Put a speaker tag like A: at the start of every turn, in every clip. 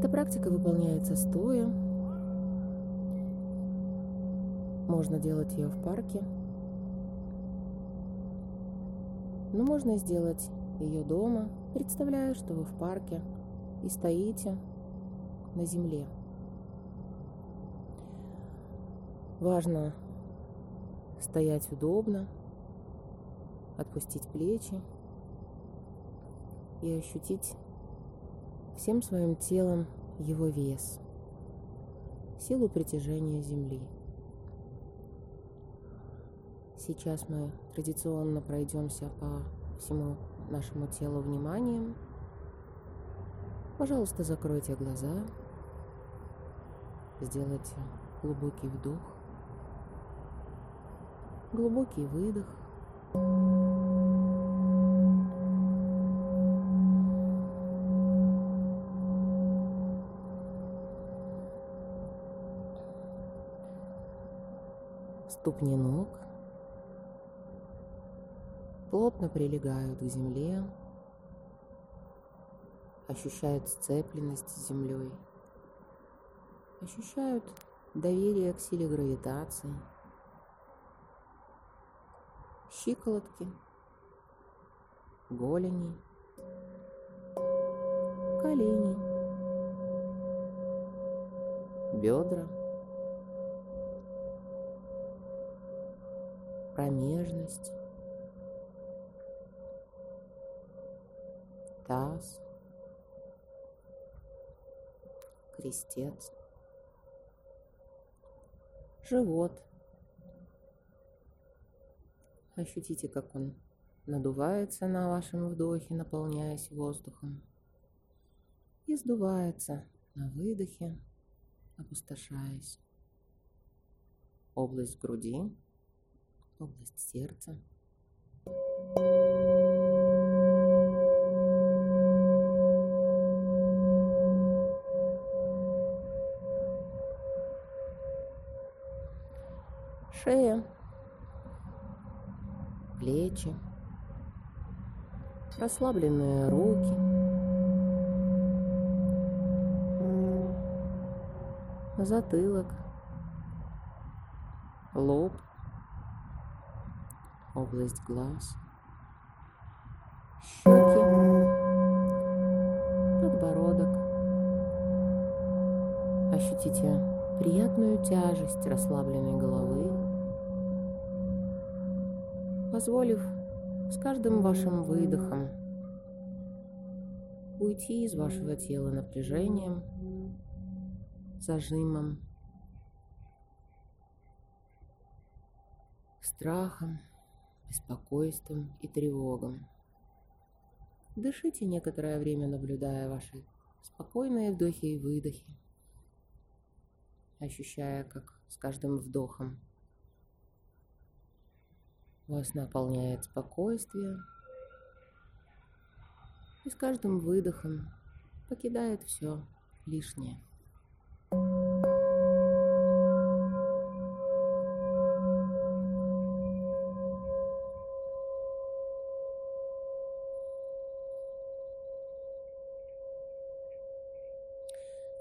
A: Эта практика выполняется стоя. Можно делать ее в парке. Но можно сделать ее дома, представляя, что вы в парке и стоите на земле. Важно стоять удобно, отпустить плечи и ощутить всем своим телом его вес, силу притяжения Земли. Сейчас мы традиционно пройдемся по всему нашему телу вниманием. Пожалуйста, закройте глаза, сделайте глубокий вдох, глубокий выдох. Ступни ног. Плотно прилегают к земле, ощущают сцепленность с землей, ощущают доверие к силе гравитации, щиколотки, голени, колени, бедра, промежность, таз, крестец, живот. Ощутите, как он надувается на вашем вдохе, наполняясь воздухом, и сдувается на выдохе, опустошаясь. Область груди, область сердца. Шея, плечи, расслабленные руки, затылок, лоб, область глаз, щеки, подбородок. Ощутите приятную тяжесть расслабленной головы, позволив с каждым вашим выдохом уйти из вашего тела напряжением, зажимом, страхом, беспокойством и тревогом. Дышите некоторое время, наблюдая ваши спокойные вдохи и выдохи, ощущая, как с каждым вдохом вас наполняет спокойствие, и с каждым выдохом покидает все лишнее.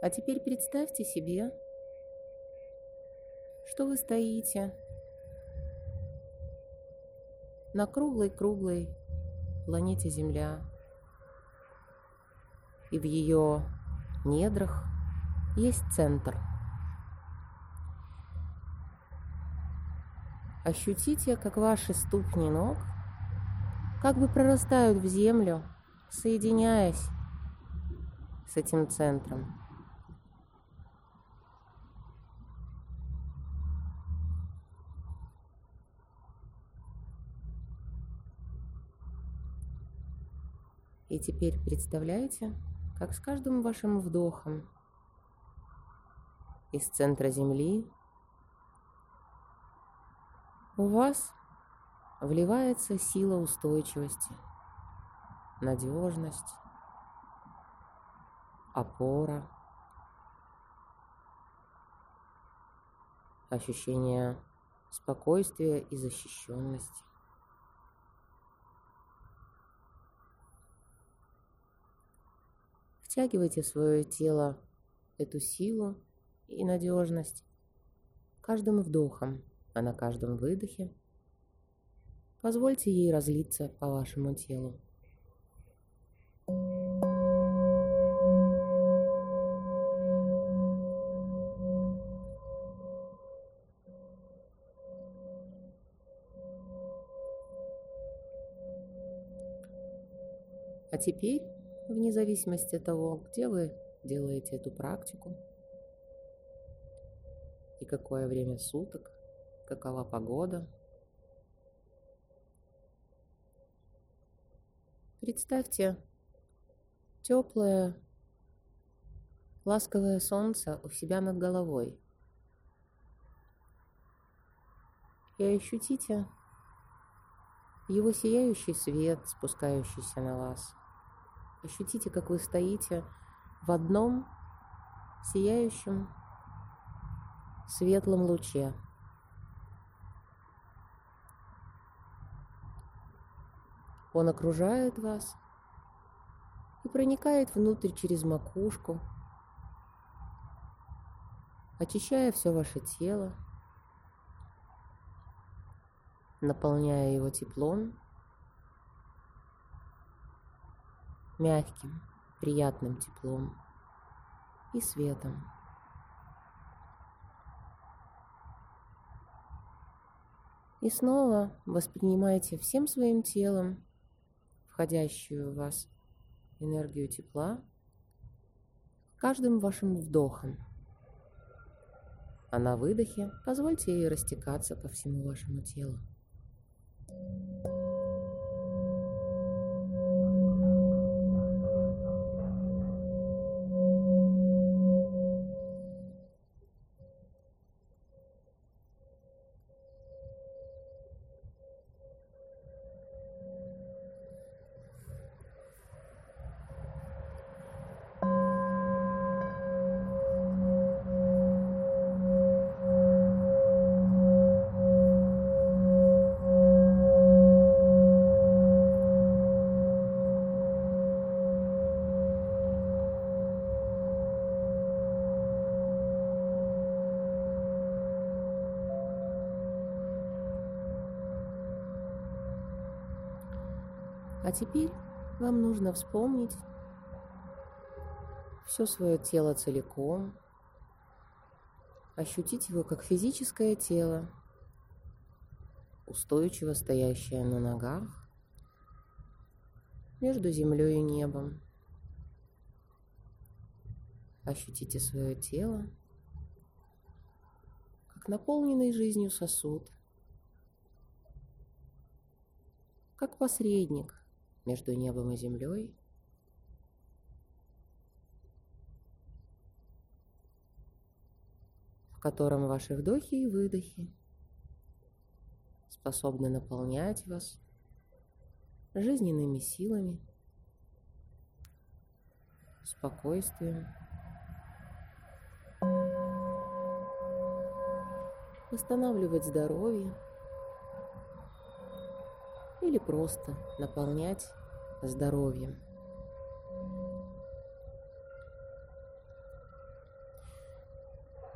A: А теперь представьте себе, что вы стоите на круглой-круглой планете Земля. И в ее недрах есть центр. Ощутите, как ваши ступни ног как бы прорастают в землю, соединяясь с этим центром. И теперь представляете, как с каждым вашим вдохом из центра Земли у вас вливается сила устойчивости, надежность, опора, ощущение спокойствия и защищенности. Втягивайте в свое тело эту силу и надежность каждым вдохом, а на каждом выдохе позвольте ей разлиться по вашему телу. А теперь, вне зависимости от того, где вы делаете эту практику и какое время суток, какова погода, представьте теплое, ласковое солнце у себя над головой. И ощутите его сияющий свет, спускающийся на вас. Ощутите, как вы стоите в одном сияющем светлом луче. Он окружает вас и проникает внутрь через макушку, очищая все ваше тело, наполняя его теплом мягким, приятным теплом и светом. И снова воспринимайте всем своим телом входящую в вас энергию тепла каждым вашим вдохом. А на выдохе позвольте ей растекаться по всему вашему телу. А теперь вам нужно вспомнить все свое тело целиком, ощутить его как физическое тело, устойчиво стоящее на ногах между землей и небом. Ощутите свое тело как наполненный жизнью сосуд, как посредник между небом и землей. в котором ваши вдохи и выдохи способны наполнять вас жизненными силами, спокойствием, восстанавливать здоровье или просто наполнять здоровьем.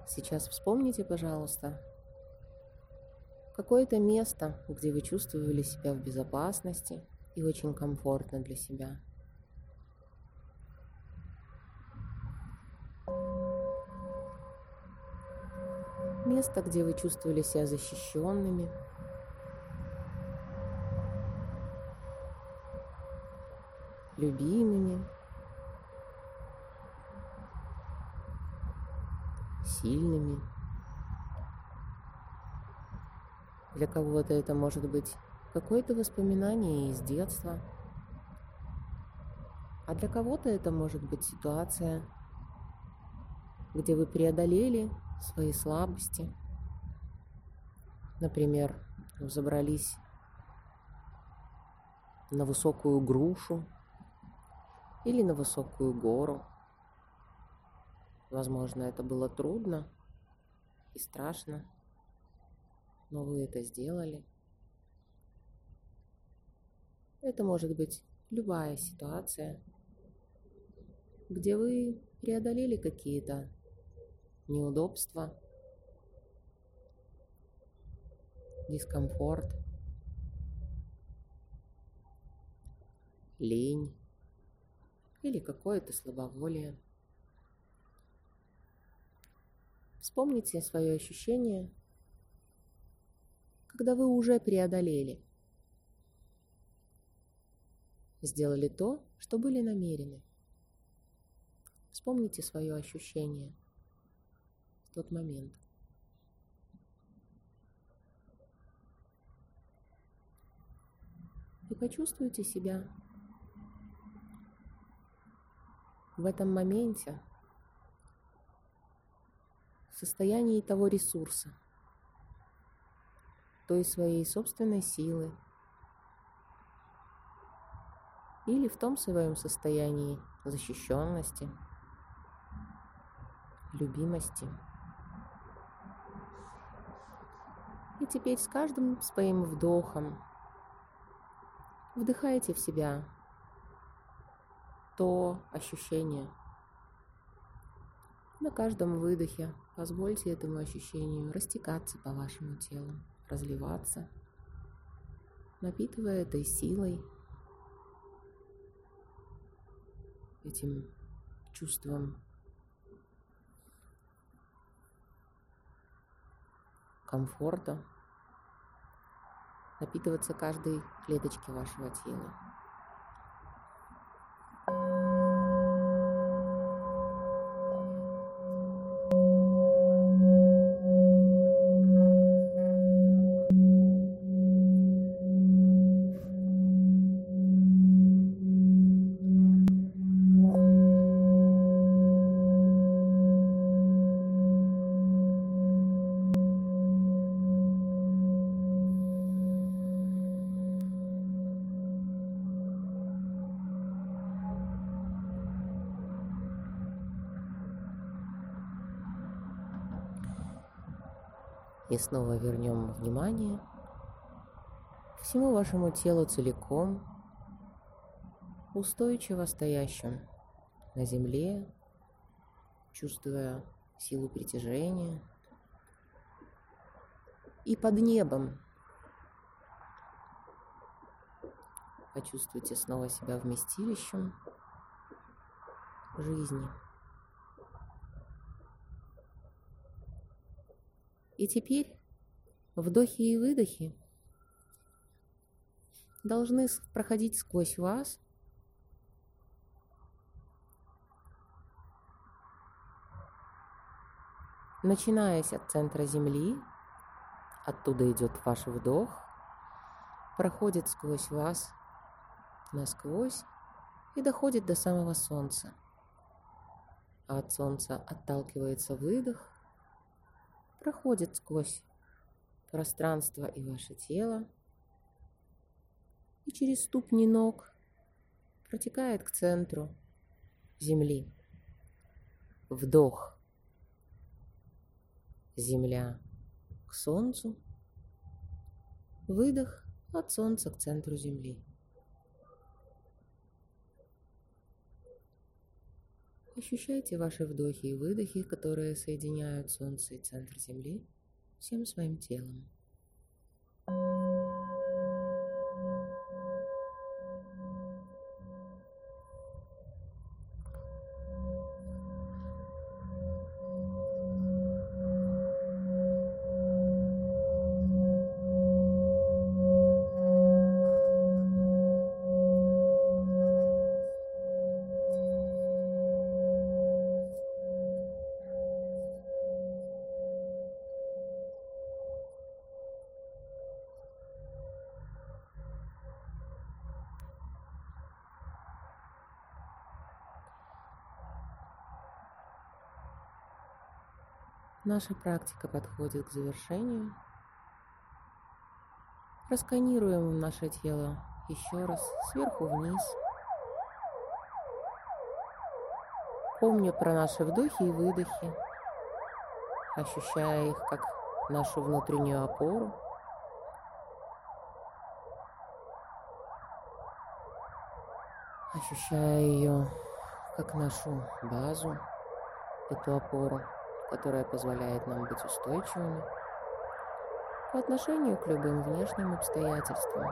A: Сейчас вспомните, пожалуйста, какое-то место, где вы чувствовали себя в безопасности и очень комфортно для себя. Место, где вы чувствовали себя защищенными, любимыми, сильными. Для кого-то это может быть какое-то воспоминание из детства, а для кого-то это может быть ситуация, где вы преодолели свои слабости. Например, забрались на высокую грушу или на высокую гору. Возможно, это было трудно и страшно, но вы это сделали. Это может быть любая ситуация, где вы преодолели какие-то неудобства, дискомфорт, лень или какое-то слабоволие. Вспомните свое ощущение, когда вы уже преодолели, сделали то, что были намерены. Вспомните свое ощущение в тот момент. И почувствуйте себя в этом моменте в состоянии того ресурса, той своей собственной силы или в том своем состоянии защищенности – любимости. И теперь с каждым своим вдохом вдыхайте в себя то ощущение. На каждом выдохе позвольте этому ощущению растекаться по вашему телу, разливаться, напитывая этой силой, этим чувством комфорта, напитываться каждой клеточки вашего тела. И снова вернем внимание всему вашему телу целиком, устойчиво стоящим на земле, чувствуя силу притяжения. И под небом почувствуйте снова себя вместилищем жизни. И теперь вдохи и выдохи должны проходить сквозь вас, начинаясь от центра Земли, оттуда идет ваш вдох, проходит сквозь вас насквозь и доходит до самого Солнца. А от Солнца отталкивается выдох, проходит сквозь пространство и ваше тело, и через ступни ног протекает к центру Земли. Вдох. Земля к Солнцу. Выдох от Солнца к центру Земли. Ощущайте ваши вдохи и выдохи, которые соединяют Солнце и центр Земли всем своим телом. Наша практика подходит к завершению. Просканируем наше тело еще раз сверху вниз. Помня про наши вдохи и выдохи, ощущая их как нашу внутреннюю опору. Ощущая ее как нашу базу, эту опору которая позволяет нам быть устойчивыми по отношению к любым внешним обстоятельствам.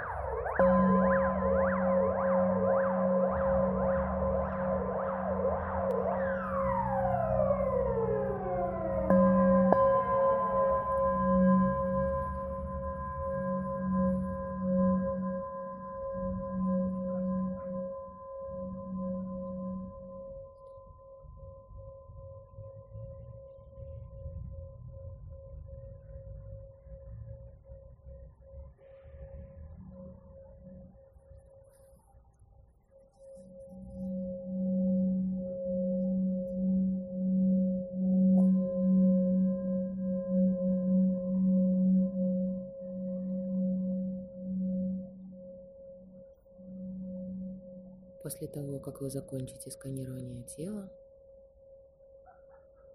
A: После того, как вы закончите сканирование тела,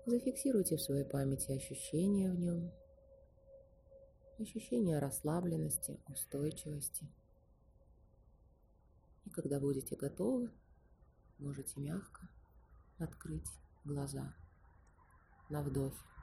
A: зафиксируйте в своей памяти ощущения в нем, ощущения расслабленности, устойчивости. И когда будете готовы, можете мягко открыть глаза на вдохе.